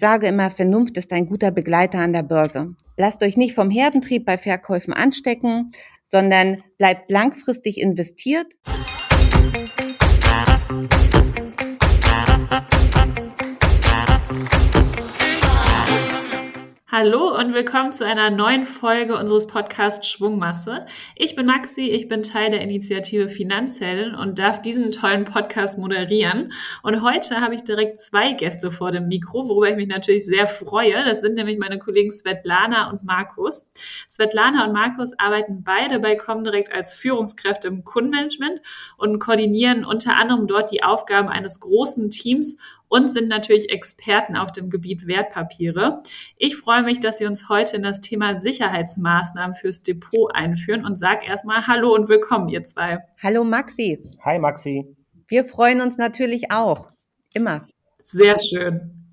sage immer, Vernunft ist ein guter Begleiter an der Börse. Lasst euch nicht vom Herdentrieb bei Verkäufen anstecken, sondern bleibt langfristig investiert. Hallo und willkommen zu einer neuen Folge unseres Podcasts Schwungmasse. Ich bin Maxi, ich bin Teil der Initiative Finanzhelden und darf diesen tollen Podcast moderieren. Und heute habe ich direkt zwei Gäste vor dem Mikro, worüber ich mich natürlich sehr freue. Das sind nämlich meine Kollegen Svetlana und Markus. Svetlana und Markus arbeiten beide bei Comdirect als Führungskräfte im Kundenmanagement und koordinieren unter anderem dort die Aufgaben eines großen Teams und sind natürlich Experten auf dem Gebiet Wertpapiere. Ich freue mich, dass Sie uns heute in das Thema Sicherheitsmaßnahmen fürs Depot einführen und sage erstmal Hallo und willkommen, ihr zwei. Hallo Maxi. Hi Maxi. Wir freuen uns natürlich auch. Immer. Sehr schön.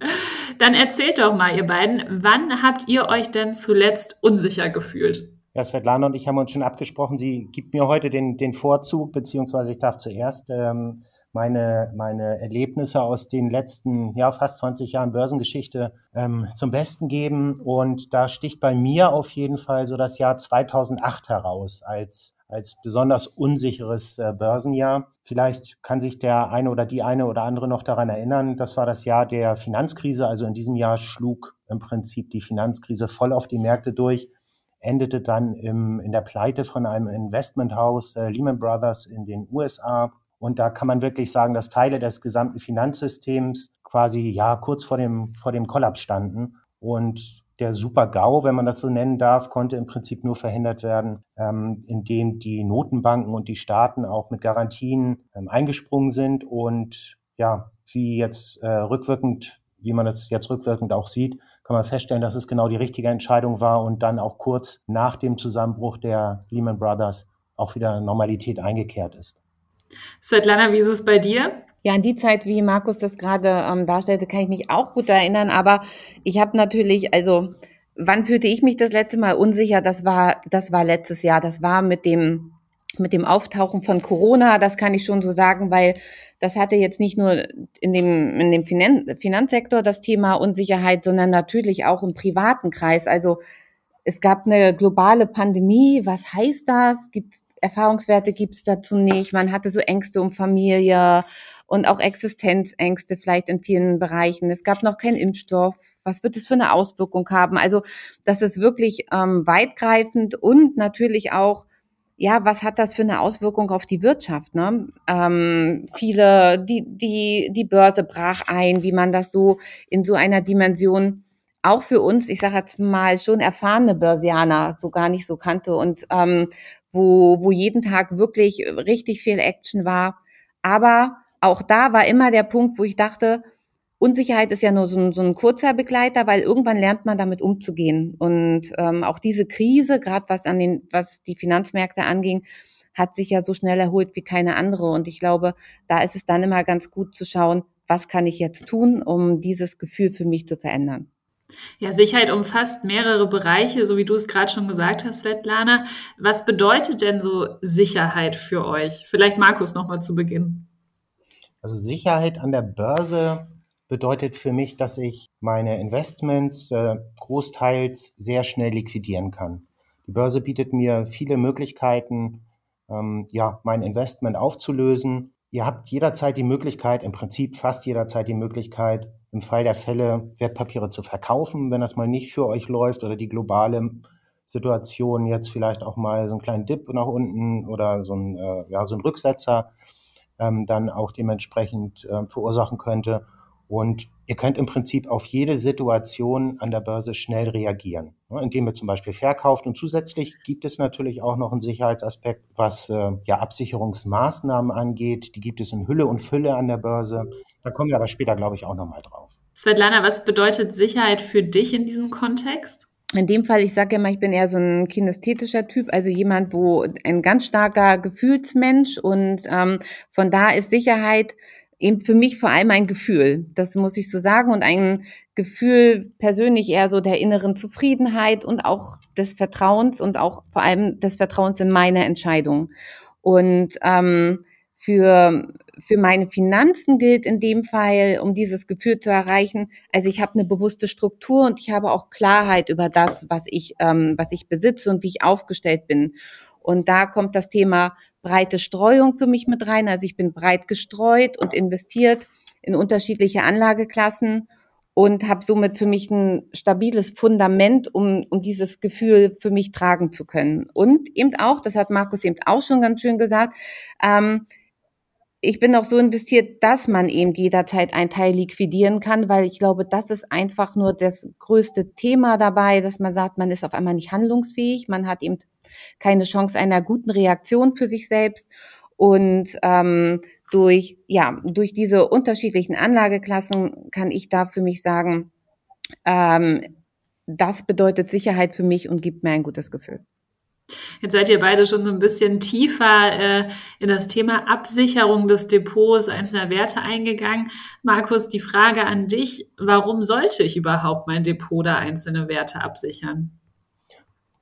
Dann erzählt doch mal, ihr beiden, wann habt ihr euch denn zuletzt unsicher gefühlt? Ja, Svetlana und ich haben uns schon abgesprochen, sie gibt mir heute den, den Vorzug, beziehungsweise ich darf zuerst. Ähm, meine, meine Erlebnisse aus den letzten, ja, fast 20 Jahren Börsengeschichte ähm, zum Besten geben. Und da sticht bei mir auf jeden Fall so das Jahr 2008 heraus als, als besonders unsicheres äh, Börsenjahr. Vielleicht kann sich der eine oder die eine oder andere noch daran erinnern. Das war das Jahr der Finanzkrise. Also in diesem Jahr schlug im Prinzip die Finanzkrise voll auf die Märkte durch endete dann im, in der Pleite von einem Investmenthaus äh, Lehman Brothers in den USA und da kann man wirklich sagen, dass Teile des gesamten Finanzsystems quasi ja kurz vor dem, vor dem Kollaps standen. Und der Super-GAU, wenn man das so nennen darf, konnte im Prinzip nur verhindert werden, ähm, indem die Notenbanken und die Staaten auch mit Garantien ähm, eingesprungen sind und ja, wie jetzt äh, rückwirkend, wie man das jetzt rückwirkend auch sieht, kann man feststellen, dass es genau die richtige Entscheidung war und dann auch kurz nach dem Zusammenbruch der Lehman Brothers auch wieder Normalität eingekehrt ist. Svetlana, wie ist es bei dir? Ja, an die Zeit, wie Markus das gerade ähm, darstellte, kann ich mich auch gut erinnern. Aber ich habe natürlich, also wann fühlte ich mich das letzte Mal unsicher? Das war, das war letztes Jahr. Das war mit dem mit dem Auftauchen von Corona. Das kann ich schon so sagen, weil das hatte jetzt nicht nur in dem in dem Finan Finanzsektor das Thema Unsicherheit, sondern natürlich auch im privaten Kreis. Also es gab eine globale Pandemie. Was heißt das? Gibt Erfahrungswerte gibt's dazu nicht. Man hatte so Ängste um Familie und auch Existenzängste vielleicht in vielen Bereichen. Es gab noch keinen Impfstoff. Was wird es für eine Auswirkung haben? Also das ist wirklich ähm, weitgreifend und natürlich auch ja, was hat das für eine Auswirkung auf die Wirtschaft? Ne? Ähm, viele, die, die, die Börse brach ein, wie man das so in so einer Dimension auch für uns, ich sage jetzt mal, schon erfahrene Börsianer so gar nicht so kannte. Und ähm, wo, wo jeden Tag wirklich richtig viel Action war. Aber auch da war immer der Punkt, wo ich dachte, Unsicherheit ist ja nur so ein, so ein kurzer Begleiter, weil irgendwann lernt man damit umzugehen. Und ähm, auch diese Krise, gerade was an den, was die Finanzmärkte anging, hat sich ja so schnell erholt wie keine andere. Und ich glaube, da ist es dann immer ganz gut zu schauen, was kann ich jetzt tun, um dieses Gefühl für mich zu verändern. Ja, Sicherheit umfasst mehrere Bereiche, so wie du es gerade schon gesagt hast, Svetlana. Was bedeutet denn so Sicherheit für euch? Vielleicht Markus nochmal zu Beginn. Also Sicherheit an der Börse bedeutet für mich, dass ich meine Investments äh, großteils sehr schnell liquidieren kann. Die Börse bietet mir viele Möglichkeiten, ähm, ja, mein Investment aufzulösen. Ihr habt jederzeit die Möglichkeit, im Prinzip fast jederzeit die Möglichkeit, im Fall der Fälle Wertpapiere zu verkaufen, wenn das mal nicht für euch läuft oder die globale Situation jetzt vielleicht auch mal so einen kleinen Dip nach unten oder so ein, äh, ja, so ein Rücksetzer ähm, dann auch dementsprechend äh, verursachen könnte. Und ihr könnt im Prinzip auf jede Situation an der Börse schnell reagieren, ne, indem ihr zum Beispiel verkauft. Und zusätzlich gibt es natürlich auch noch einen Sicherheitsaspekt, was äh, ja Absicherungsmaßnahmen angeht. Die gibt es in Hülle und Fülle an der Börse. Da kommen wir aber später, glaube ich, auch nochmal drauf. Svetlana, was bedeutet Sicherheit für dich in diesem Kontext? In dem Fall, ich sage immer, ich bin eher so ein kinästhetischer Typ, also jemand, wo ein ganz starker Gefühlsmensch und ähm, von da ist Sicherheit eben für mich vor allem ein Gefühl. Das muss ich so sagen und ein Gefühl persönlich eher so der inneren Zufriedenheit und auch des Vertrauens und auch vor allem des Vertrauens in meine Entscheidung. Und ähm, Für, für meine Finanzen gilt in dem Fall, um dieses Gefühl zu erreichen, also ich habe eine bewusste Struktur und ich habe auch Klarheit über das, was ich, ähm, was ich besitze und wie ich aufgestellt bin. Und da kommt das Thema breite Streuung für mich mit rein. Also ich bin breit gestreut und investiert in unterschiedliche Anlageklassen und habe somit für mich ein stabiles Fundament, um, um dieses Gefühl für mich tragen zu können. Und eben auch, das hat Markus eben auch schon ganz schön gesagt, ähm, ich bin auch so investiert, dass man eben jederzeit einen Teil liquidieren kann, weil ich glaube, das ist einfach nur das größte Thema dabei, dass man sagt, man ist auf einmal nicht handlungsfähig, man hat eben keine Chance einer guten Reaktion für sich selbst. Und ähm, durch, ja, durch diese unterschiedlichen Anlageklassen kann ich da für mich sagen, ähm, das bedeutet Sicherheit für mich und gibt mir ein gutes Gefühl. Jetzt seid ihr beide schon so ein bisschen tiefer äh, in das Thema Absicherung des Depots einzelner Werte eingegangen. Markus, die Frage an dich, warum sollte ich überhaupt mein Depot da einzelne Werte absichern?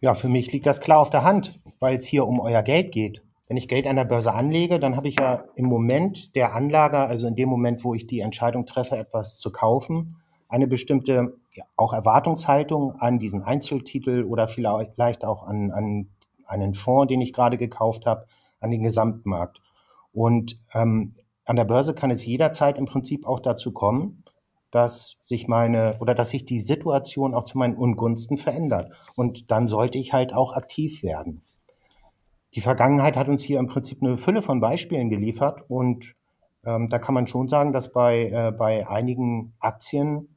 Ja, für mich liegt das klar auf der Hand, weil es hier um euer Geld geht. Wenn ich Geld an der Börse anlege, dann habe ich ja im Moment der Anlage, also in dem Moment, wo ich die Entscheidung treffe, etwas zu kaufen, eine bestimmte ja, auch Erwartungshaltung an diesen Einzeltitel oder vielleicht auch an, an einen Fonds, den ich gerade gekauft habe, an den Gesamtmarkt. Und ähm, an der Börse kann es jederzeit im Prinzip auch dazu kommen, dass sich meine oder dass sich die Situation auch zu meinen Ungunsten verändert. Und dann sollte ich halt auch aktiv werden die Vergangenheit hat uns hier im Prinzip eine Fülle von Beispielen geliefert und ähm, da kann man schon sagen, dass bei, äh, bei einigen Aktien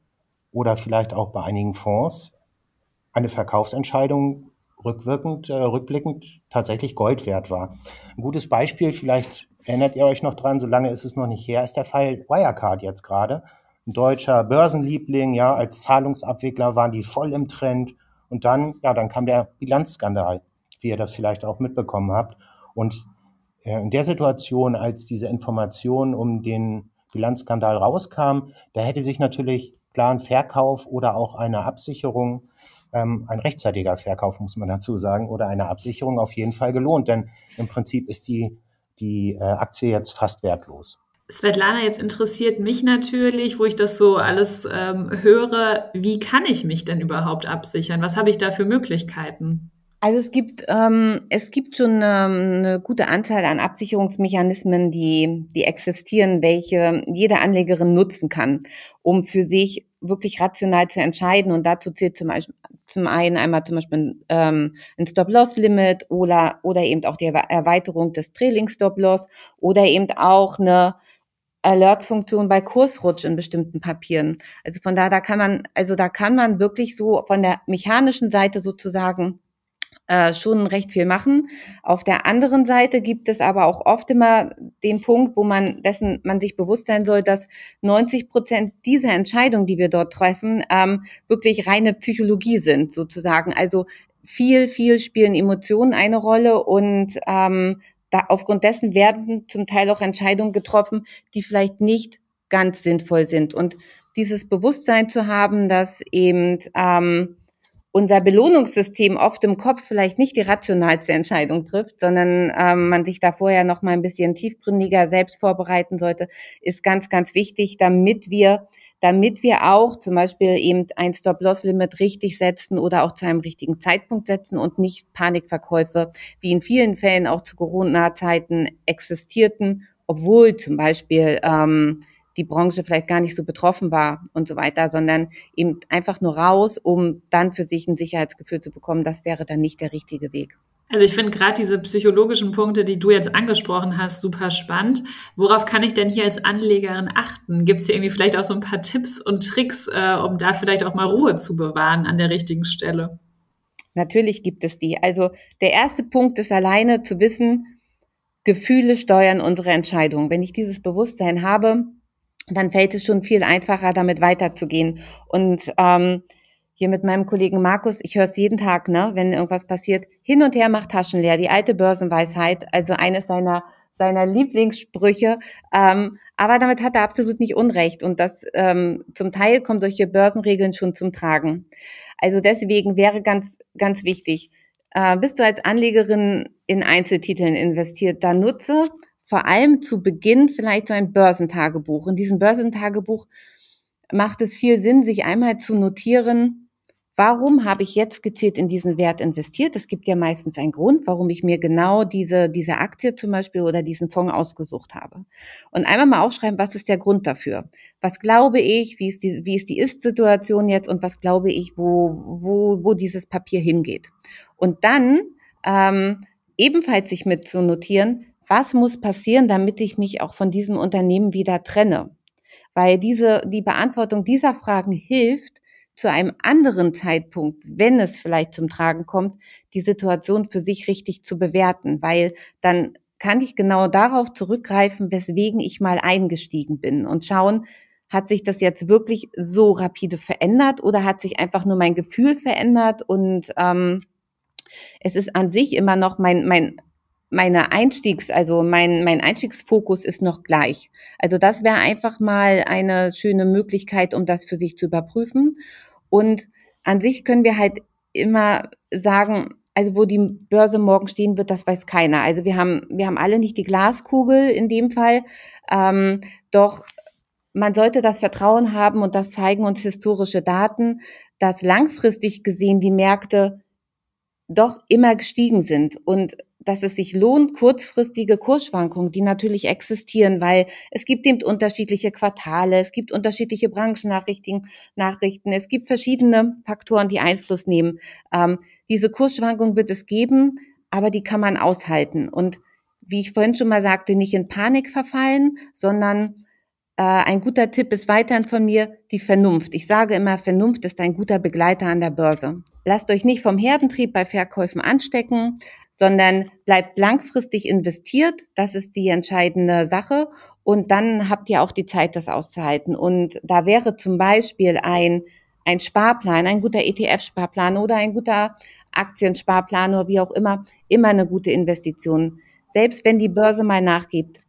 oder vielleicht auch bei einigen Fonds eine Verkaufsentscheidung rückwirkend, äh, rückblickend tatsächlich Gold wert war. Ein gutes Beispiel, vielleicht erinnert ihr euch noch dran, solange ist es noch nicht her, ist der Fall Wirecard jetzt gerade. Ein deutscher Börsenliebling, ja, als Zahlungsabwickler waren die voll im Trend und dann, ja, dann kam der Bilanzskandal wie ihr das vielleicht auch mitbekommen habt. Und äh, in der Situation, als diese Information um den Bilanzskandal rauskam, da hätte sich natürlich klar ein Verkauf oder auch eine Absicherung, ähm, ein rechtzeitiger Verkauf muss man dazu sagen, oder eine Absicherung auf jeden Fall gelohnt, denn im Prinzip ist die, die äh, Aktie jetzt fast wertlos. Svetlana, jetzt interessiert mich natürlich, wo ich das so alles ähm, höre, wie kann ich mich denn überhaupt absichern? Was habe ich da für Möglichkeiten? Also es gibt, ähm, es gibt schon ähm, eine gute Anzahl an Absicherungsmechanismen, die, die existieren, welche jede Anlegerin nutzen kann, um für sich wirklich rational zu entscheiden. Und dazu zählt zum, Beispiel, zum einen einmal zum Beispiel ähm, ein Stop-Loss-Limit oder, oder eben auch die Erweiterung des Trailing-Stop-Loss oder eben auch eine Alert-Funktion bei Kursrutsch in bestimmten Papieren. Also von da, da kann man, also da kann man wirklich so von der mechanischen Seite sozusagen äh, schon recht viel machen. Auf der anderen Seite gibt es aber auch oft immer den Punkt, wo man dessen man sich bewusst sein soll, dass 90 Prozent dieser Entscheidungen, die wir dort treffen, ähm, wirklich reine Psychologie sind, sozusagen. Also viel, viel spielen Emotionen eine Rolle und ähm, da, aufgrund dessen werden zum Teil auch Entscheidungen getroffen, die vielleicht nicht ganz sinnvoll sind. Und dieses Bewusstsein zu haben, dass eben ähm, unser Belohnungssystem oft im Kopf vielleicht nicht die rationalste Entscheidung trifft, sondern ähm, man sich da vorher noch mal ein bisschen tiefgründiger selbst vorbereiten sollte, ist ganz, ganz wichtig, damit wir damit wir auch zum Beispiel eben ein Stop-Loss-Limit richtig setzen oder auch zu einem richtigen Zeitpunkt setzen und nicht Panikverkäufe, wie in vielen Fällen auch zu Corona-Zeiten existierten, obwohl zum Beispiel ähm, die Branche vielleicht gar nicht so betroffen war und so weiter, sondern eben einfach nur raus, um dann für sich ein Sicherheitsgefühl zu bekommen. Das wäre dann nicht der richtige Weg. Also ich finde gerade diese psychologischen Punkte, die du jetzt angesprochen hast, super spannend. Worauf kann ich denn hier als Anlegerin achten? Gibt es hier irgendwie vielleicht auch so ein paar Tipps und Tricks, äh, um da vielleicht auch mal Ruhe zu bewahren an der richtigen Stelle? Natürlich gibt es die. Also der erste Punkt ist alleine zu wissen, Gefühle steuern unsere Entscheidungen. Wenn ich dieses Bewusstsein habe, dann fällt es schon viel einfacher, damit weiterzugehen. Und ähm, hier mit meinem Kollegen Markus, ich höre es jeden Tag, ne, wenn irgendwas passiert, hin und her macht Taschen leer, die alte Börsenweisheit, also eines seiner seiner Lieblingssprüche. Ähm, aber damit hat er absolut nicht Unrecht. Und das ähm, zum Teil kommen solche Börsenregeln schon zum Tragen. Also deswegen wäre ganz, ganz wichtig, äh, bist du als Anlegerin in Einzeltiteln investiert, dann nutze vor allem zu Beginn vielleicht so ein Börsentagebuch. In diesem Börsentagebuch macht es viel Sinn, sich einmal zu notieren, warum habe ich jetzt gezielt in diesen Wert investiert? Es gibt ja meistens einen Grund, warum ich mir genau diese, diese Aktie zum Beispiel oder diesen Fonds ausgesucht habe. Und einmal mal aufschreiben, was ist der Grund dafür? Was glaube ich, wie ist die, wie ist die Ist-Situation jetzt und was glaube ich, wo, wo, wo dieses Papier hingeht? Und dann ähm, ebenfalls sich mit zu notieren, was muss passieren, damit ich mich auch von diesem Unternehmen wieder trenne? Weil diese, die Beantwortung dieser Fragen hilft, zu einem anderen Zeitpunkt, wenn es vielleicht zum Tragen kommt, die Situation für sich richtig zu bewerten, weil dann kann ich genau darauf zurückgreifen, weswegen ich mal eingestiegen bin und schauen, hat sich das jetzt wirklich so rapide verändert oder hat sich einfach nur mein Gefühl verändert und ähm, es ist an sich immer noch mein, mein meine Einstiegs, also mein, mein Einstiegsfokus ist noch gleich. Also das wäre einfach mal eine schöne Möglichkeit, um das für sich zu überprüfen. Und an sich können wir halt immer sagen, also wo die Börse morgen stehen wird, das weiß keiner. Also wir haben, wir haben alle nicht die Glaskugel in dem Fall. Ähm, doch man sollte das Vertrauen haben und das zeigen uns historische Daten, dass langfristig gesehen die Märkte doch immer gestiegen sind und dass es sich lohnt, kurzfristige Kursschwankungen, die natürlich existieren, weil es gibt eben unterschiedliche Quartale, es gibt unterschiedliche Branchennachrichten, Nachrichten, es gibt verschiedene Faktoren, die Einfluss nehmen. Ähm, diese Kursschwankungen wird es geben, aber die kann man aushalten. Und wie ich vorhin schon mal sagte, nicht in Panik verfallen, sondern äh, ein guter Tipp ist weiterhin von mir die Vernunft. Ich sage immer, Vernunft ist ein guter Begleiter an der Börse. Lasst euch nicht vom Herdentrieb bei Verkäufen anstecken, sondern bleibt langfristig investiert. Das ist die entscheidende Sache. Und dann habt ihr auch die Zeit, das auszuhalten. Und da wäre zum Beispiel ein, ein Sparplan, ein guter ETF-Sparplan oder ein guter Aktiensparplan oder wie auch immer, immer eine gute Investition. Selbst wenn die Börse mal nachgibt,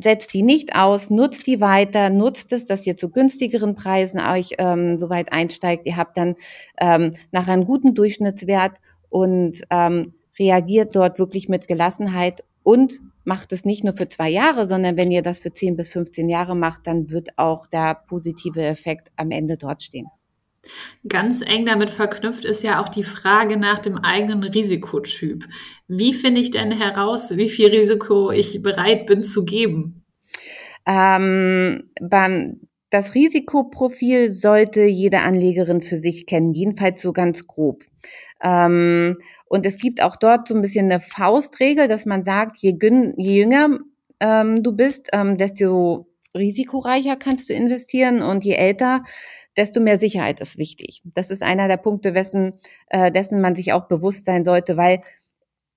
setzt die nicht aus, nutzt die weiter, nutzt es, dass ihr zu günstigeren Preisen euch ähm, soweit einsteigt. Ihr habt dann ähm, nachher einen guten Durchschnittswert und ähm, reagiert dort wirklich mit Gelassenheit und macht es nicht nur für zwei Jahre, sondern wenn ihr das für 10 bis 15 Jahre macht, dann wird auch der positive Effekt am Ende dort stehen. Ganz eng damit verknüpft ist ja auch die Frage nach dem eigenen Risikotyp. Wie finde ich denn heraus, wie viel Risiko ich bereit bin zu geben? Ähm, beim, das Risikoprofil sollte jede Anlegerin für sich kennen, jedenfalls so ganz grob. Ähm, und es gibt auch dort so ein bisschen eine Faustregel, dass man sagt, je, je jünger ähm, du bist, ähm, desto risikoreicher kannst du investieren und je älter, desto mehr Sicherheit ist wichtig. Das ist einer der Punkte, wessen, äh, dessen man sich auch bewusst sein sollte, weil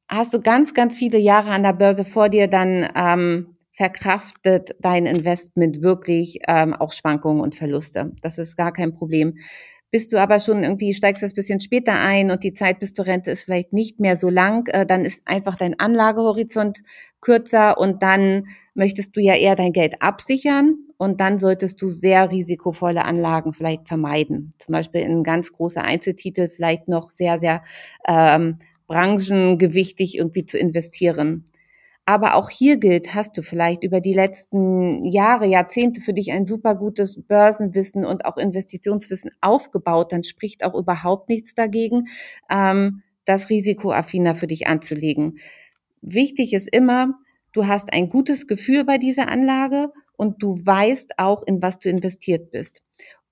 hast du ganz, ganz viele Jahre an der Börse vor dir, dann ähm, verkraftet dein Investment wirklich ähm, auch Schwankungen und Verluste. Das ist gar kein Problem. Bist du aber schon irgendwie, steigst das bisschen später ein und die Zeit bis zur Rente ist vielleicht nicht mehr so lang, äh, dann ist einfach dein Anlagehorizont kürzer und dann möchtest du ja eher dein Geld absichern und dann solltest du sehr risikovolle Anlagen vielleicht vermeiden. Zum Beispiel in ganz große Einzeltitel vielleicht noch sehr, sehr ähm, branchengewichtig irgendwie zu investieren. Aber auch hier gilt, hast du vielleicht über die letzten Jahre, Jahrzehnte für dich ein super gutes Börsenwissen und auch Investitionswissen aufgebaut, dann spricht auch überhaupt nichts dagegen, ähm, das risikoaffiner für dich anzulegen. Wichtig ist immer, du hast ein gutes Gefühl bei dieser Anlage und du weißt auch, in was du investiert bist.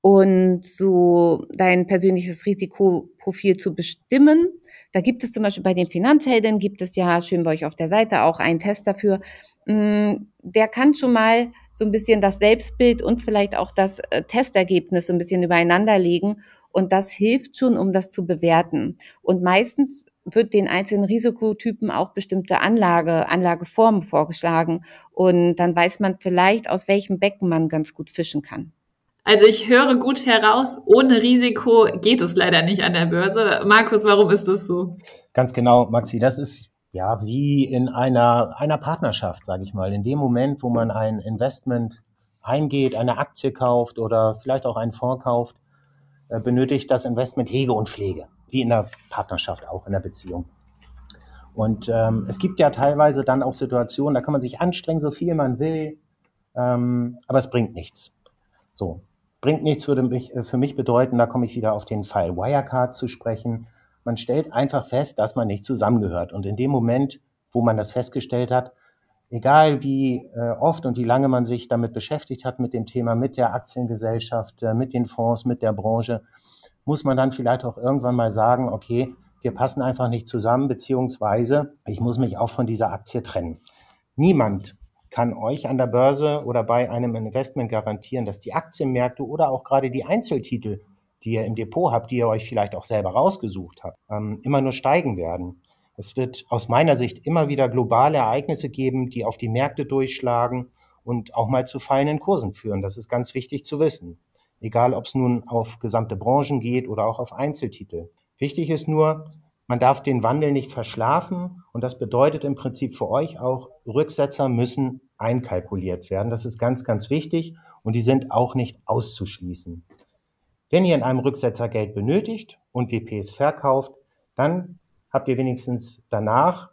Und so dein persönliches Risikoprofil zu bestimmen, da gibt es zum Beispiel bei den Finanzhelden, gibt es ja schön bei euch auf der Seite auch einen Test dafür. Mm, der kann schon mal so ein bisschen das Selbstbild und vielleicht auch das äh, Testergebnis so ein bisschen übereinander legen. Und das hilft schon, um das zu bewerten. Und meistens wird den einzelnen Risikotypen auch bestimmte Anlage, Anlageformen vorgeschlagen. Und dann weiß man vielleicht, aus welchem Becken man ganz gut fischen kann. Also ich höre gut heraus, ohne Risiko geht es leider nicht an der Börse. Markus, warum ist das so? Ganz genau, Maxi, das ist ja wie in einer, einer Partnerschaft, sage ich mal. In dem Moment, wo man ein Investment eingeht, eine Aktie kauft oder vielleicht auch einen Fonds kauft, äh, benötigt das Investment Hege und Pflege wie in der Partnerschaft auch, in der Beziehung. Und ähm, es gibt ja teilweise dann auch Situationen, da kann man sich anstrengen, so viel man will, ähm, aber es bringt nichts. So, bringt nichts würde mich, äh, für mich bedeuten, da komme ich wieder auf den Fall Wirecard zu sprechen. Man stellt einfach fest, dass man nicht zusammengehört. Und in dem Moment, wo man das festgestellt hat, egal wie äh, oft und wie lange man sich damit beschäftigt hat, mit dem Thema, mit der Aktiengesellschaft, äh, mit den Fonds, mit der Branche, muss man dann vielleicht auch irgendwann mal sagen, okay, wir passen einfach nicht zusammen, beziehungsweise ich muss mich auch von dieser Aktie trennen. Niemand kann euch an der Börse oder bei einem Investment garantieren, dass die Aktienmärkte oder auch gerade die Einzeltitel, die ihr im Depot habt, die ihr euch vielleicht auch selber rausgesucht habt, ähm, immer nur steigen werden. Es wird aus meiner Sicht immer wieder globale Ereignisse geben, die auf die Märkte durchschlagen und auch mal zu fallenden Kursen führen. Das ist ganz wichtig zu wissen. Egal, ob es nun auf gesamte Branchen geht oder auch auf Einzeltitel. Wichtig ist nur, man darf den Wandel nicht verschlafen und das bedeutet im Prinzip für euch auch, Rücksetzer müssen einkalkuliert werden. Das ist ganz, ganz wichtig und die sind auch nicht auszuschließen. Wenn ihr in einem Rücksetzer Geld benötigt und WPs verkauft, dann habt ihr wenigstens danach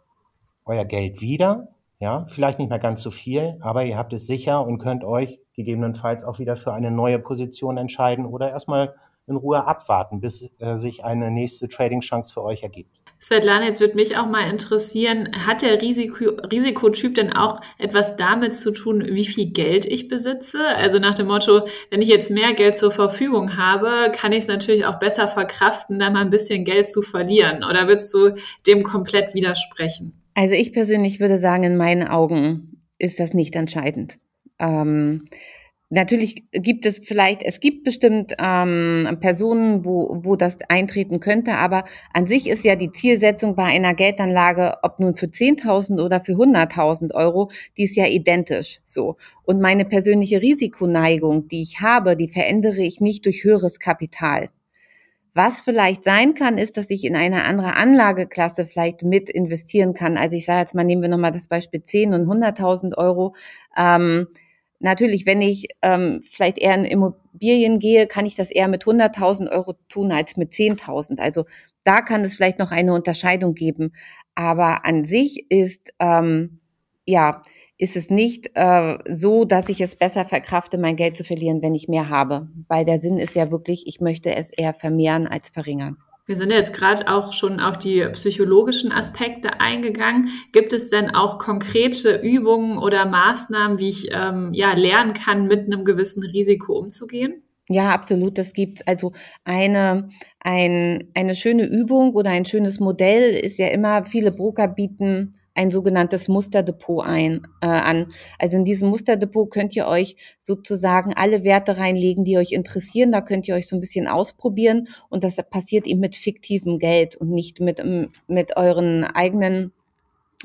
euer Geld wieder. Ja, vielleicht nicht mehr ganz so viel, aber ihr habt es sicher und könnt euch gegebenenfalls auch wieder für eine neue Position entscheiden oder erstmal in Ruhe abwarten, bis äh, sich eine nächste Trading-Chance für euch ergibt. Svetlana, jetzt würde mich auch mal interessieren, hat der Risiko, Risikotyp denn auch etwas damit zu tun, wie viel Geld ich besitze? Also nach dem Motto, wenn ich jetzt mehr Geld zur Verfügung habe, kann ich es natürlich auch besser verkraften, da mal ein bisschen Geld zu verlieren. Oder würdest du dem komplett widersprechen? Also ich persönlich würde sagen, in meinen Augen ist das nicht entscheidend. Ähm, Natürlich gibt es vielleicht, es gibt bestimmt ähm, Personen, wo, wo das eintreten könnte, aber an sich ist ja die Zielsetzung bei einer Geldanlage, ob nun für 10.000 oder für 100.000 Euro, die ist ja identisch so. Und meine persönliche Risikoneigung, die ich habe, die verändere ich nicht durch höheres Kapital. Was vielleicht sein kann, ist, dass ich in eine andere Anlageklasse vielleicht mit investieren kann. Also ich sage jetzt mal, nehmen wir nochmal das Beispiel 10 und 100.000 Euro. Ähm, Natürlich, wenn ich ähm, vielleicht eher in Immobilien gehe, kann ich das eher mit 100.000 Euro tun als mit 10.000. Also da kann es vielleicht noch eine Unterscheidung geben. Aber an sich ist, ähm, ja, ist es nicht äh, so, dass ich es besser verkrafte, mein Geld zu verlieren, wenn ich mehr habe. Weil der Sinn ist ja wirklich, ich möchte es eher vermehren als verringern. Wir sind jetzt gerade auch schon auf die psychologischen Aspekte eingegangen. Gibt es denn auch konkrete Übungen oder Maßnahmen, wie ich ähm, ja lernen kann, mit einem gewissen Risiko umzugehen? Ja, absolut. Das gibt's. Also eine, ein, eine schöne Übung oder ein schönes Modell ist ja immer, viele Broker bieten ein sogenanntes Musterdepot ein, äh, an. Also in diesem Musterdepot könnt ihr euch sozusagen alle Werte reinlegen, die euch interessieren. Da könnt ihr euch so ein bisschen ausprobieren und das passiert eben mit fiktivem Geld und nicht mit, mit euren eigenen,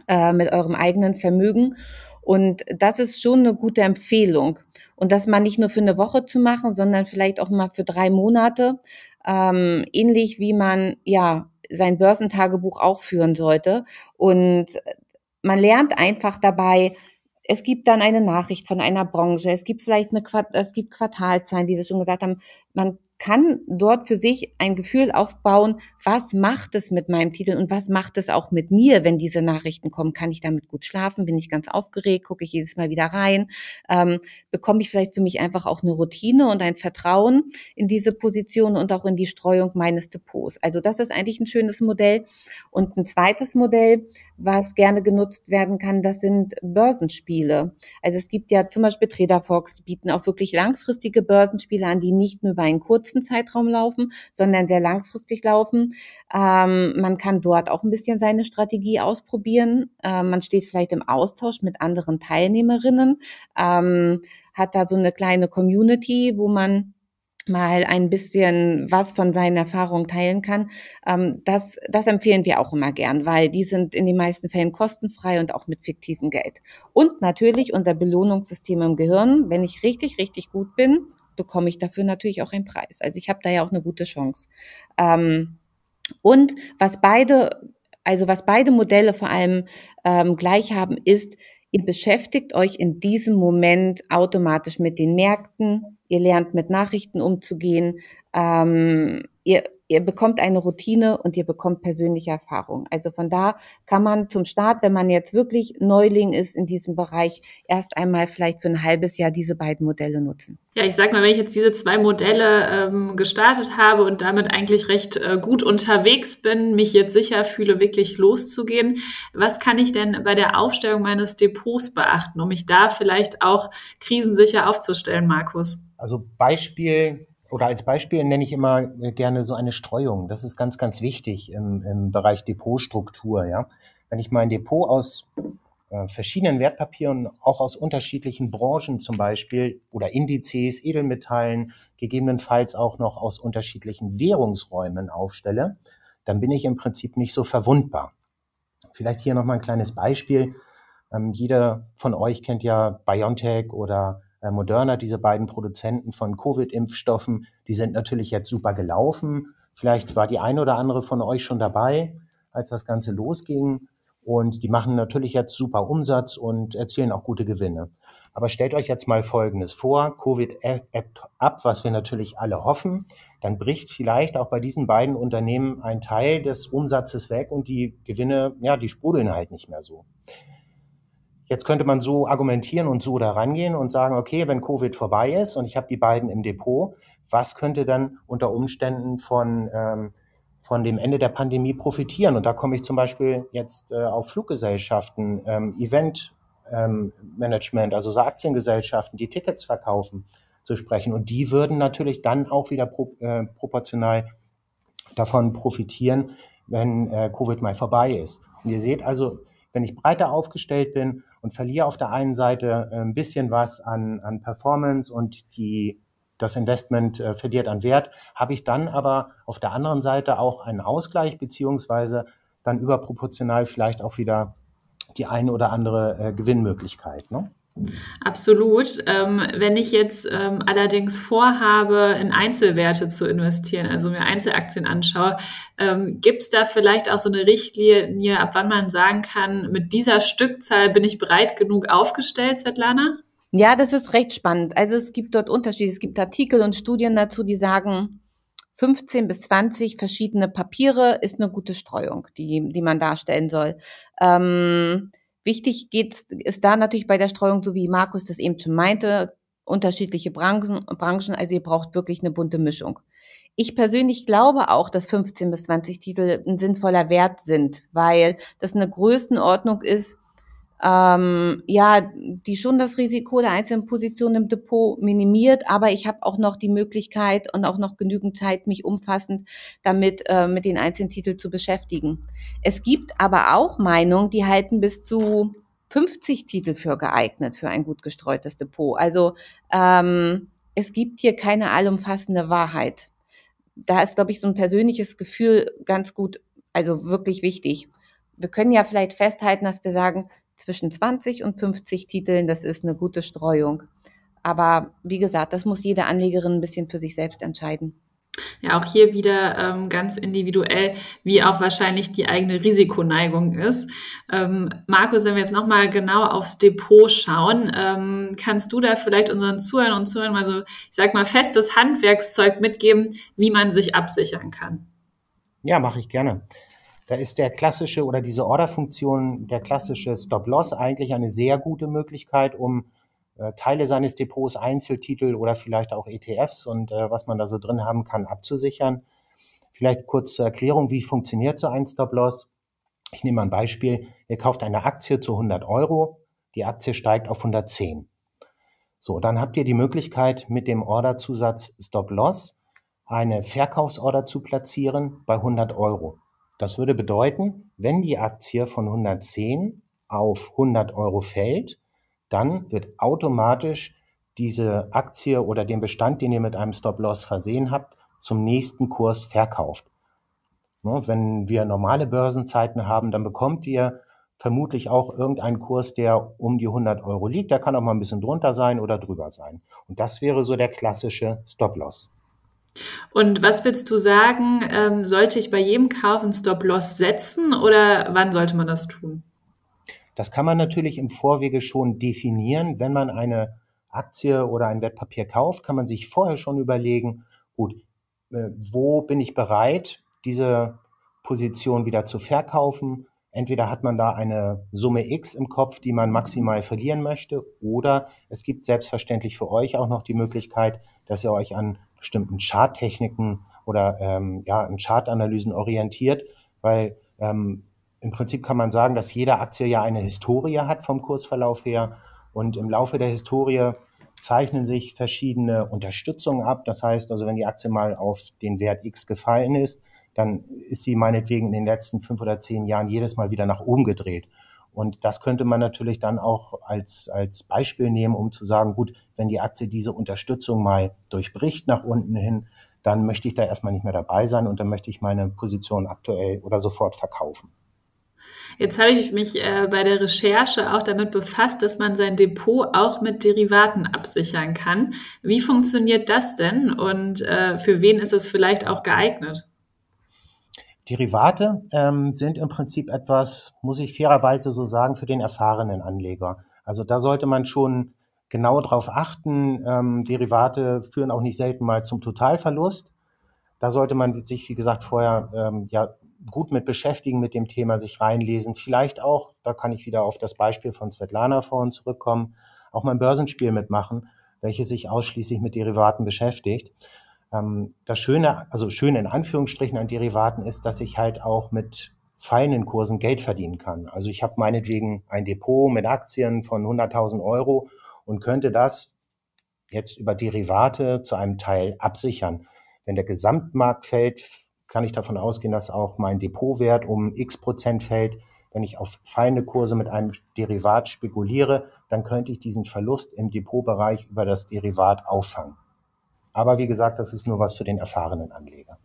äh, mit eurem eigenen Vermögen. Und das ist schon eine gute Empfehlung. Und das mal nicht nur für eine Woche zu machen, sondern vielleicht auch mal für drei Monate. Ähm, ähnlich wie man, ja, sein Börsentagebuch auch führen sollte. Und man lernt einfach dabei, es gibt dann eine Nachricht von einer Branche, es gibt vielleicht eine, es gibt Quartalzahlen, wie wir schon gesagt haben. Man kann dort für sich ein Gefühl aufbauen, was macht es mit meinem Titel und was macht es auch mit mir, wenn diese Nachrichten kommen? Kann ich damit gut schlafen? Bin ich ganz aufgeregt? Gucke ich jedes Mal wieder rein? Ähm, bekomme ich vielleicht für mich einfach auch eine Routine und ein Vertrauen in diese Position und auch in die Streuung meines Depots? Also das ist eigentlich ein schönes Modell. Und ein zweites Modell, was gerne genutzt werden kann, das sind Börsenspiele. Also es gibt ja zum Beispiel Trader Fox, die bieten auch wirklich langfristige Börsenspiele an, die nicht nur über einen kurzen Zeitraum laufen, sondern sehr langfristig laufen. Ähm, man kann dort auch ein bisschen seine Strategie ausprobieren. Ähm, man steht vielleicht im Austausch mit anderen Teilnehmerinnen, ähm, hat da so eine kleine Community, wo man mal ein bisschen was von seinen Erfahrungen teilen kann. Ähm, das, das empfehlen wir auch immer gern, weil die sind in den meisten Fällen kostenfrei und auch mit fiktivem Geld. Und natürlich unser Belohnungssystem im Gehirn. Wenn ich richtig, richtig gut bin, bekomme ich dafür natürlich auch einen Preis. Also ich habe da ja auch eine gute Chance. Ähm, und was beide, also was beide Modelle vor allem ähm, gleich haben, ist, ihr beschäftigt euch in diesem Moment automatisch mit den Märkten, ihr lernt mit Nachrichten umzugehen, ähm, ihr, ihr bekommt eine Routine und ihr bekommt persönliche Erfahrung. Also von da kann man zum Start, wenn man jetzt wirklich Neuling ist in diesem Bereich, erst einmal vielleicht für ein halbes Jahr diese beiden Modelle nutzen. Ja, ich sag mal, wenn ich jetzt diese zwei Modelle ähm, gestartet habe und damit eigentlich recht äh, gut unterwegs bin, mich jetzt sicher fühle, wirklich loszugehen, was kann ich denn bei der Aufstellung meines Depots beachten, um mich da vielleicht auch krisensicher aufzustellen, Markus? Also Beispiel oder als Beispiel nenne ich immer äh, gerne so eine Streuung. Das ist ganz, ganz wichtig im, im Bereich Depotstruktur. Ja, wenn ich mein Depot aus äh, verschiedenen Wertpapieren, auch aus unterschiedlichen Branchen zum Beispiel oder Indizes, Edelmetallen, gegebenenfalls auch noch aus unterschiedlichen Währungsräumen aufstelle, dann bin ich im Prinzip nicht so verwundbar. Vielleicht hier nochmal ein kleines Beispiel. Ähm, jeder von euch kennt ja BioNTech oder Moderna, diese beiden Produzenten von Covid-Impfstoffen, die sind natürlich jetzt super gelaufen. Vielleicht war die eine oder andere von euch schon dabei, als das Ganze losging. Und die machen natürlich jetzt super Umsatz und erzielen auch gute Gewinne. Aber stellt euch jetzt mal Folgendes vor. Covid ebbt ab, was wir natürlich alle hoffen. Dann bricht vielleicht auch bei diesen beiden Unternehmen ein Teil des Umsatzes weg und die Gewinne, ja, die sprudeln halt nicht mehr so. Jetzt könnte man so argumentieren und so da rangehen und sagen, okay, wenn Covid vorbei ist und ich habe die beiden im Depot, was könnte dann unter Umständen von, ähm, von dem Ende der Pandemie profitieren? Und da komme ich zum Beispiel jetzt äh, auf Fluggesellschaften, ähm, Event ähm, also so Aktiengesellschaften, die Tickets verkaufen, zu sprechen. Und die würden natürlich dann auch wieder pro, äh, proportional davon profitieren, wenn äh, Covid mal vorbei ist. Und ihr seht also, wenn ich breiter aufgestellt bin und verliere auf der einen Seite äh, ein bisschen was an, an Performance und die, das Investment äh, verliert an Wert, habe ich dann aber auf der anderen Seite auch einen Ausgleich beziehungsweise dann überproportional vielleicht auch wieder die eine oder andere äh, Gewinnmöglichkeit. Ne? Absolut. Ähm, wenn ich jetzt ähm, allerdings vorhabe, in Einzelwerte zu investieren, also mir Einzelaktien anschaue, ähm, gibt es da vielleicht auch so eine Richtlinie, ab wann man sagen kann, mit dieser Stückzahl bin ich breit genug aufgestellt, Svetlana? Ja, das ist recht spannend. Also es gibt dort Unterschiede. Es gibt Artikel und Studien dazu, die sagen, 15 bis 20 verschiedene Papiere ist eine gute Streuung, die, die man darstellen soll. Ähm, Wichtig geht, ist da natürlich bei der Streuung, so wie Markus das eben schon meinte, unterschiedliche Branchen, Branchen, also ihr braucht wirklich eine bunte Mischung. Ich persönlich glaube auch, dass 15 bis 20 Titel ein sinnvoller Wert sind, weil das eine Größenordnung ist, ähm, ja, die schon das Risiko der einzelnen Positionen im Depot minimiert, aber ich habe auch noch die Möglichkeit und auch noch genügend Zeit, mich umfassend damit äh, mit den einzelnen Titeln zu beschäftigen. Es gibt aber auch Meinungen, die halten bis zu 50 Titel für geeignet für ein gut gestreutes Depot. Also ähm, es gibt hier keine allumfassende Wahrheit. Da ist, glaube ich, so ein persönliches Gefühl ganz gut, also wirklich wichtig. Wir können ja vielleicht festhalten, dass wir sagen, zwischen 20 und 50 Titeln, das ist eine gute Streuung. Aber wie gesagt, das muss jede Anlegerin ein bisschen für sich selbst entscheiden. Ja, auch hier wieder ähm, ganz individuell, wie auch wahrscheinlich die eigene Risikoneigung ist. Ähm, Markus, wenn wir jetzt nochmal genau aufs Depot schauen, ähm, kannst du da vielleicht unseren Zuhörern und Zuhörern mal so, ich sag mal, festes Handwerkszeug mitgeben, wie man sich absichern kann? Ja, mache ich gerne. Da ist der klassische oder diese Orderfunktion, der klassische Stop-Loss eigentlich eine sehr gute Möglichkeit, um äh, Teile seines Depots, Einzeltitel oder vielleicht auch ETFs und äh, was man da so drin haben kann, abzusichern. Vielleicht kurz zur Erklärung, wie funktioniert so ein Stop-Loss? Ich nehme ein Beispiel. Ihr kauft eine Aktie zu 100 Euro. Die Aktie steigt auf 110. So, dann habt ihr die Möglichkeit, mit dem Orderzusatz Stop-Loss eine Verkaufsorder zu platzieren bei 100 Euro. Das würde bedeuten, wenn die Aktie von 110 auf 100 Euro fällt, dann wird automatisch diese Aktie oder den Bestand, den ihr mit einem Stop-Loss versehen habt, zum nächsten Kurs verkauft. Wenn wir normale Börsenzeiten haben, dann bekommt ihr vermutlich auch irgendeinen Kurs, der um die 100 Euro liegt. Der kann auch mal ein bisschen drunter sein oder drüber sein. Und das wäre so der klassische Stop-Loss. Und was würdest du sagen, ähm, sollte ich bei jedem Kauf einen Stop-Loss setzen oder wann sollte man das tun? Das kann man natürlich im Vorwege schon definieren. Wenn man eine Aktie oder ein Wertpapier kauft, kann man sich vorher schon überlegen, gut, äh, wo bin ich bereit, diese Position wieder zu verkaufen. Entweder hat man da eine Summe X im Kopf, die man maximal verlieren möchte, oder es gibt selbstverständlich für euch auch noch die Möglichkeit, dass ihr euch an bestimmten Charttechniken oder ähm, ja, an Chartanalysen orientiert, weil ähm, im Prinzip kann man sagen, dass jede Aktie ja eine Historie hat vom Kursverlauf her und im Laufe der Historie zeichnen sich verschiedene Unterstützungen ab. Das heißt also, wenn die Aktie mal auf den Wert X gefallen ist, dann ist sie meinetwegen in den letzten fünf oder zehn Jahren jedes Mal wieder nach oben gedreht. Und das könnte man natürlich dann auch als, als Beispiel nehmen, um zu sagen, gut, wenn die Aktie diese Unterstützung mal durchbricht nach unten hin, dann möchte ich da erstmal nicht mehr dabei sein und dann möchte ich meine Position aktuell oder sofort verkaufen. Jetzt habe ich mich äh, bei der Recherche auch damit befasst, dass man sein Depot auch mit Derivaten absichern kann. Wie funktioniert das denn und äh, für wen ist es vielleicht auch geeignet? Derivate ähm, sind im Prinzip etwas, muss ich fairerweise so sagen, für den erfahrenen Anleger. Also da sollte man schon genau darauf achten. Ähm, Derivate führen auch nicht selten mal zum Totalverlust. Da sollte man sich, wie gesagt, vorher ähm, ja gut mit beschäftigen, mit dem Thema sich reinlesen. Vielleicht auch, da kann ich wieder auf das Beispiel von Svetlana vorhin zurückkommen, auch mal ein Börsenspiel mitmachen, welches sich ausschließlich mit Derivaten beschäftigt. Ähm, das Schöne, also schön in Anführungsstrichen an Derivaten ist, dass ich halt auch mit feinen Kursen Geld verdienen kann. Also ich habe meinetwegen ein Depot mit Aktien von 100.000 Euro und könnte das jetzt über Derivate zu einem Teil absichern. Wenn der Gesamtmarkt fällt, kann ich davon ausgehen, dass auch mein Depotwert um x Prozent fällt. Wenn ich auf feine Kurse mit einem Derivat spekuliere, dann könnte ich diesen Verlust im Depotbereich über das Derivat auffangen. Aber wie gesagt, das ist nur was für den erfahrenen Anleger.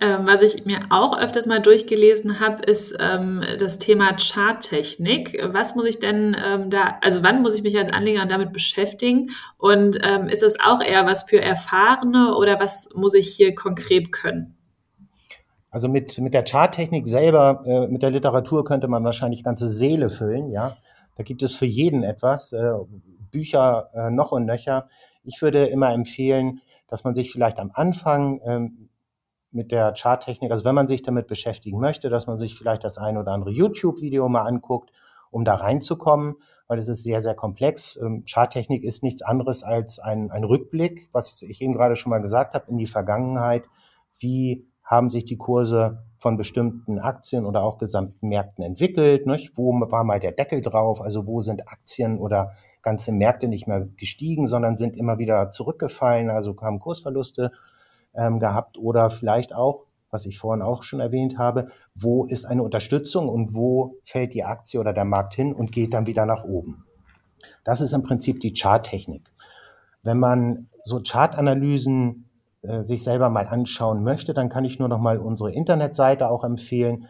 Ähm, was ich mir auch öfters mal durchgelesen habe, ist ähm, das Thema Charttechnik. Was muss ich denn ähm, da, also wann muss ich mich als Anleger damit beschäftigen? Und ähm, ist es auch eher was für Erfahrene oder was muss ich hier konkret können? Also mit, mit der Charttechnik selber, äh, mit der Literatur könnte man wahrscheinlich ganze Seele füllen, ja. Da gibt es für jeden etwas, äh, Bücher äh, noch und nöcher. Ich würde immer empfehlen, dass man sich vielleicht am Anfang ähm, mit der Charttechnik, also wenn man sich damit beschäftigen möchte, dass man sich vielleicht das ein oder andere YouTube-Video mal anguckt, um da reinzukommen, weil es ist sehr, sehr komplex. Ähm, Charttechnik ist nichts anderes als ein, ein Rückblick, was ich eben gerade schon mal gesagt habe, in die Vergangenheit. Wie haben sich die Kurse von bestimmten Aktien oder auch gesamten Märkten entwickelt? Nicht? Wo war mal der Deckel drauf? Also wo sind Aktien oder ganze Märkte nicht mehr gestiegen, sondern sind immer wieder zurückgefallen, also kamen Kursverluste ähm, gehabt oder vielleicht auch, was ich vorhin auch schon erwähnt habe, wo ist eine Unterstützung und wo fällt die Aktie oder der Markt hin und geht dann wieder nach oben. Das ist im Prinzip die Charttechnik. Wenn man so Chartanalysen äh, sich selber mal anschauen möchte, dann kann ich nur noch mal unsere Internetseite auch empfehlen.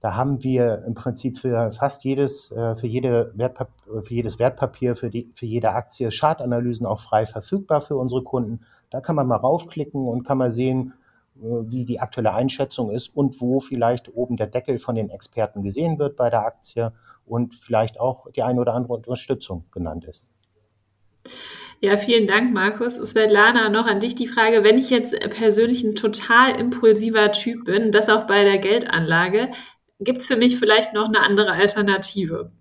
Da haben wir im Prinzip für fast jedes, äh, für, jede Wertpapier, für jedes Wertpapier, für, die, für jede Aktie Chartanalysen auch frei verfügbar für unsere Kunden. Da kann man mal raufklicken und kann mal sehen, äh, wie die aktuelle Einschätzung ist und wo vielleicht oben der Deckel von den Experten gesehen wird bei der Aktie und vielleicht auch die eine oder andere Unterstützung genannt ist. Ja, vielen Dank, Markus. Svetlana, noch an dich die Frage, wenn ich jetzt persönlich ein total impulsiver Typ bin, das auch bei der Geldanlage, gibt es für mich vielleicht noch eine andere Alternative?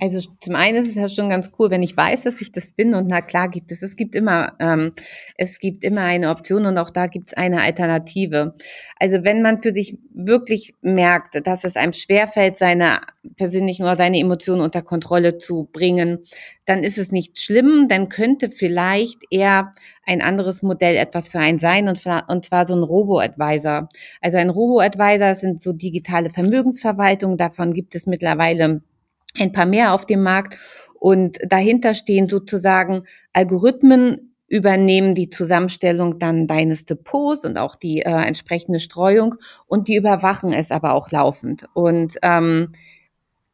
Also zum einen ist es ja schon ganz cool, wenn ich weiß, dass ich das bin und na klar gibt es, es gibt immer, ähm, es gibt immer eine Option und auch da gibt es eine Alternative. Also wenn man für sich wirklich merkt, dass es einem schwerfällt, seine persönlichen oder seine Emotionen unter Kontrolle zu bringen, dann ist es nicht schlimm, dann könnte vielleicht eher ein anderes Modell etwas für einen sein und, und zwar so ein Robo-Advisor. Also ein Robo-Advisor sind so digitale Vermögensverwaltung, davon gibt es mittlerweile ein paar mehr auf dem Markt. Und dahinter stehen sozusagen Algorithmen, übernehmen die Zusammenstellung dann deines Depots und auch die äh, entsprechende Streuung und die überwachen es aber auch laufend. Und ähm,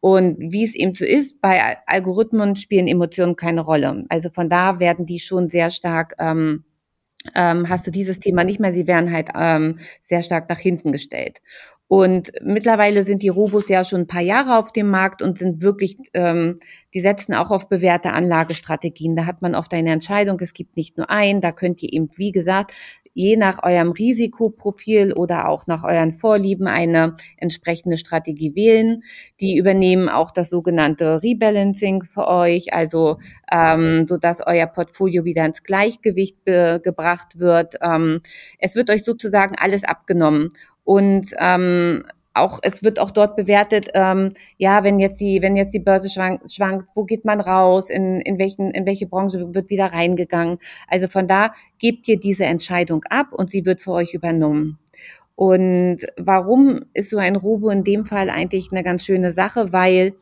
und wie es eben so ist, bei Algorithmen spielen Emotionen keine Rolle. Also von da werden die schon sehr stark, ähm, ähm, hast du dieses Thema nicht mehr, sie werden halt ähm, sehr stark nach hinten gestellt. Und mittlerweile sind die Robos ja schon ein paar Jahre auf dem Markt und sind wirklich, ähm, die setzen auch auf bewährte Anlagestrategien. Da hat man oft eine Entscheidung, es gibt nicht nur ein, da könnt ihr eben, wie gesagt, je nach eurem Risikoprofil oder auch nach euren Vorlieben eine entsprechende Strategie wählen. Die übernehmen auch das sogenannte Rebalancing für euch, also ähm, so dass euer Portfolio wieder ins Gleichgewicht gebracht wird. Ähm, es wird euch sozusagen alles abgenommen und ähm, auch es wird auch dort bewertet, ähm, ja, wenn jetzt die, wenn jetzt die Börse schwankt, schwankt, wo geht man raus, in, in welchen, in welche Branche wird wieder reingegangen. Also von da gebt ihr diese Entscheidung ab und sie wird für euch übernommen. Und warum ist so ein Robo in dem Fall eigentlich eine ganz schöne Sache? Weil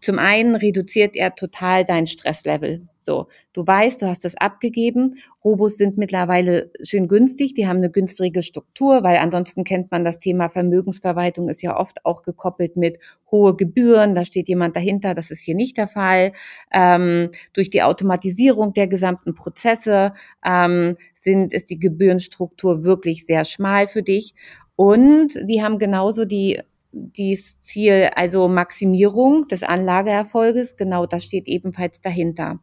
zum einen reduziert er total dein Stresslevel. So, du weißt, du hast das abgegeben. Robos sind mittlerweile schön günstig, die haben eine günstige Struktur, weil ansonsten kennt man das Thema Vermögensverwaltung ist ja oft auch gekoppelt mit hohe Gebühren. Da steht jemand dahinter, das ist hier nicht der Fall. Ähm, durch die Automatisierung der gesamten Prozesse ähm, sind, ist die Gebührenstruktur wirklich sehr schmal für dich. Und die haben genauso die dieses Ziel, also Maximierung des Anlageerfolges, genau das steht ebenfalls dahinter.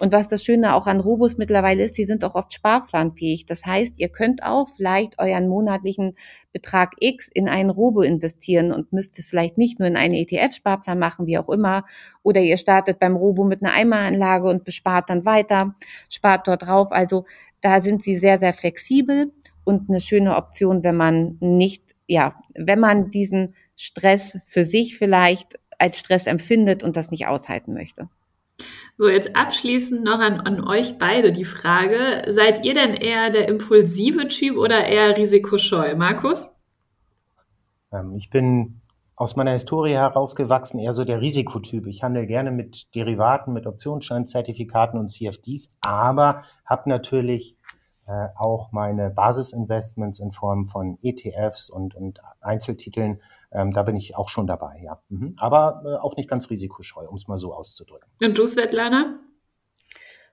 Und was das Schöne auch an Robus mittlerweile ist, sie sind auch oft sparplanfähig. Das heißt, ihr könnt auch vielleicht euren monatlichen Betrag X in einen Robo investieren und müsst es vielleicht nicht nur in einen ETF-Sparplan machen, wie auch immer. Oder ihr startet beim Robo mit einer Eimeranlage und bespart dann weiter, spart dort drauf. Also da sind sie sehr, sehr flexibel und eine schöne Option, wenn man nicht, ja, wenn man diesen Stress für sich vielleicht als Stress empfindet und das nicht aushalten möchte. So, jetzt abschließend noch an, an euch beide die Frage. Seid ihr denn eher der impulsive Typ oder eher risikoscheu? Markus? Ähm, ich bin aus meiner Historie herausgewachsen eher so der Risikotyp. Ich handle gerne mit Derivaten, mit Optionsscheinzertifikaten und CFDs, aber habe natürlich äh, auch meine Basisinvestments in Form von ETFs und, und Einzeltiteln ähm, da bin ich auch schon dabei, ja. Mhm. Aber äh, auch nicht ganz risikoscheu, um es mal so auszudrücken. Und du, Svetlana?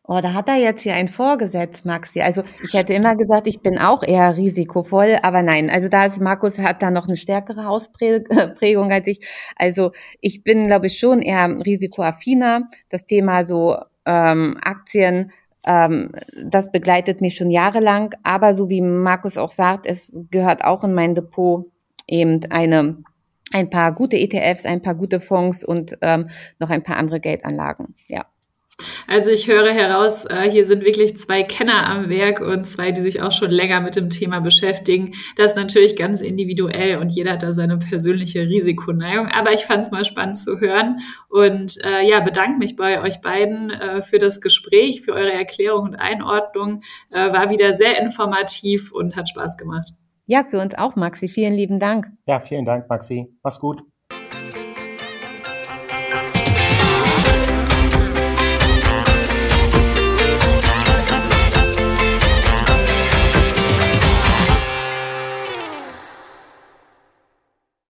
Oh, da hat er jetzt hier ein Vorgesetz, Maxi. Also ich hätte immer gesagt, ich bin auch eher risikovoll, aber nein. Also da ist Markus hat da noch eine stärkere Ausprägung als ich. Also ich bin, glaube ich, schon eher risikoaffiner. Das Thema so ähm, Aktien, ähm, das begleitet mich schon jahrelang. Aber so wie Markus auch sagt, es gehört auch in mein Depot eben eine ein paar gute ETFs, ein paar gute Fonds und ähm, noch ein paar andere Geldanlagen. Ja. Also ich höre heraus, äh, hier sind wirklich zwei Kenner am Werk und zwei, die sich auch schon länger mit dem Thema beschäftigen. Das ist natürlich ganz individuell und jeder hat da seine persönliche Risikoneigung. Aber ich fand es mal spannend zu hören und äh, ja, bedanke mich bei euch beiden äh, für das Gespräch, für eure Erklärung und Einordnung. Äh, war wieder sehr informativ und hat Spaß gemacht. Ja, für uns auch, Maxi. Vielen lieben Dank. Ja, vielen Dank, Maxi. Mach's gut.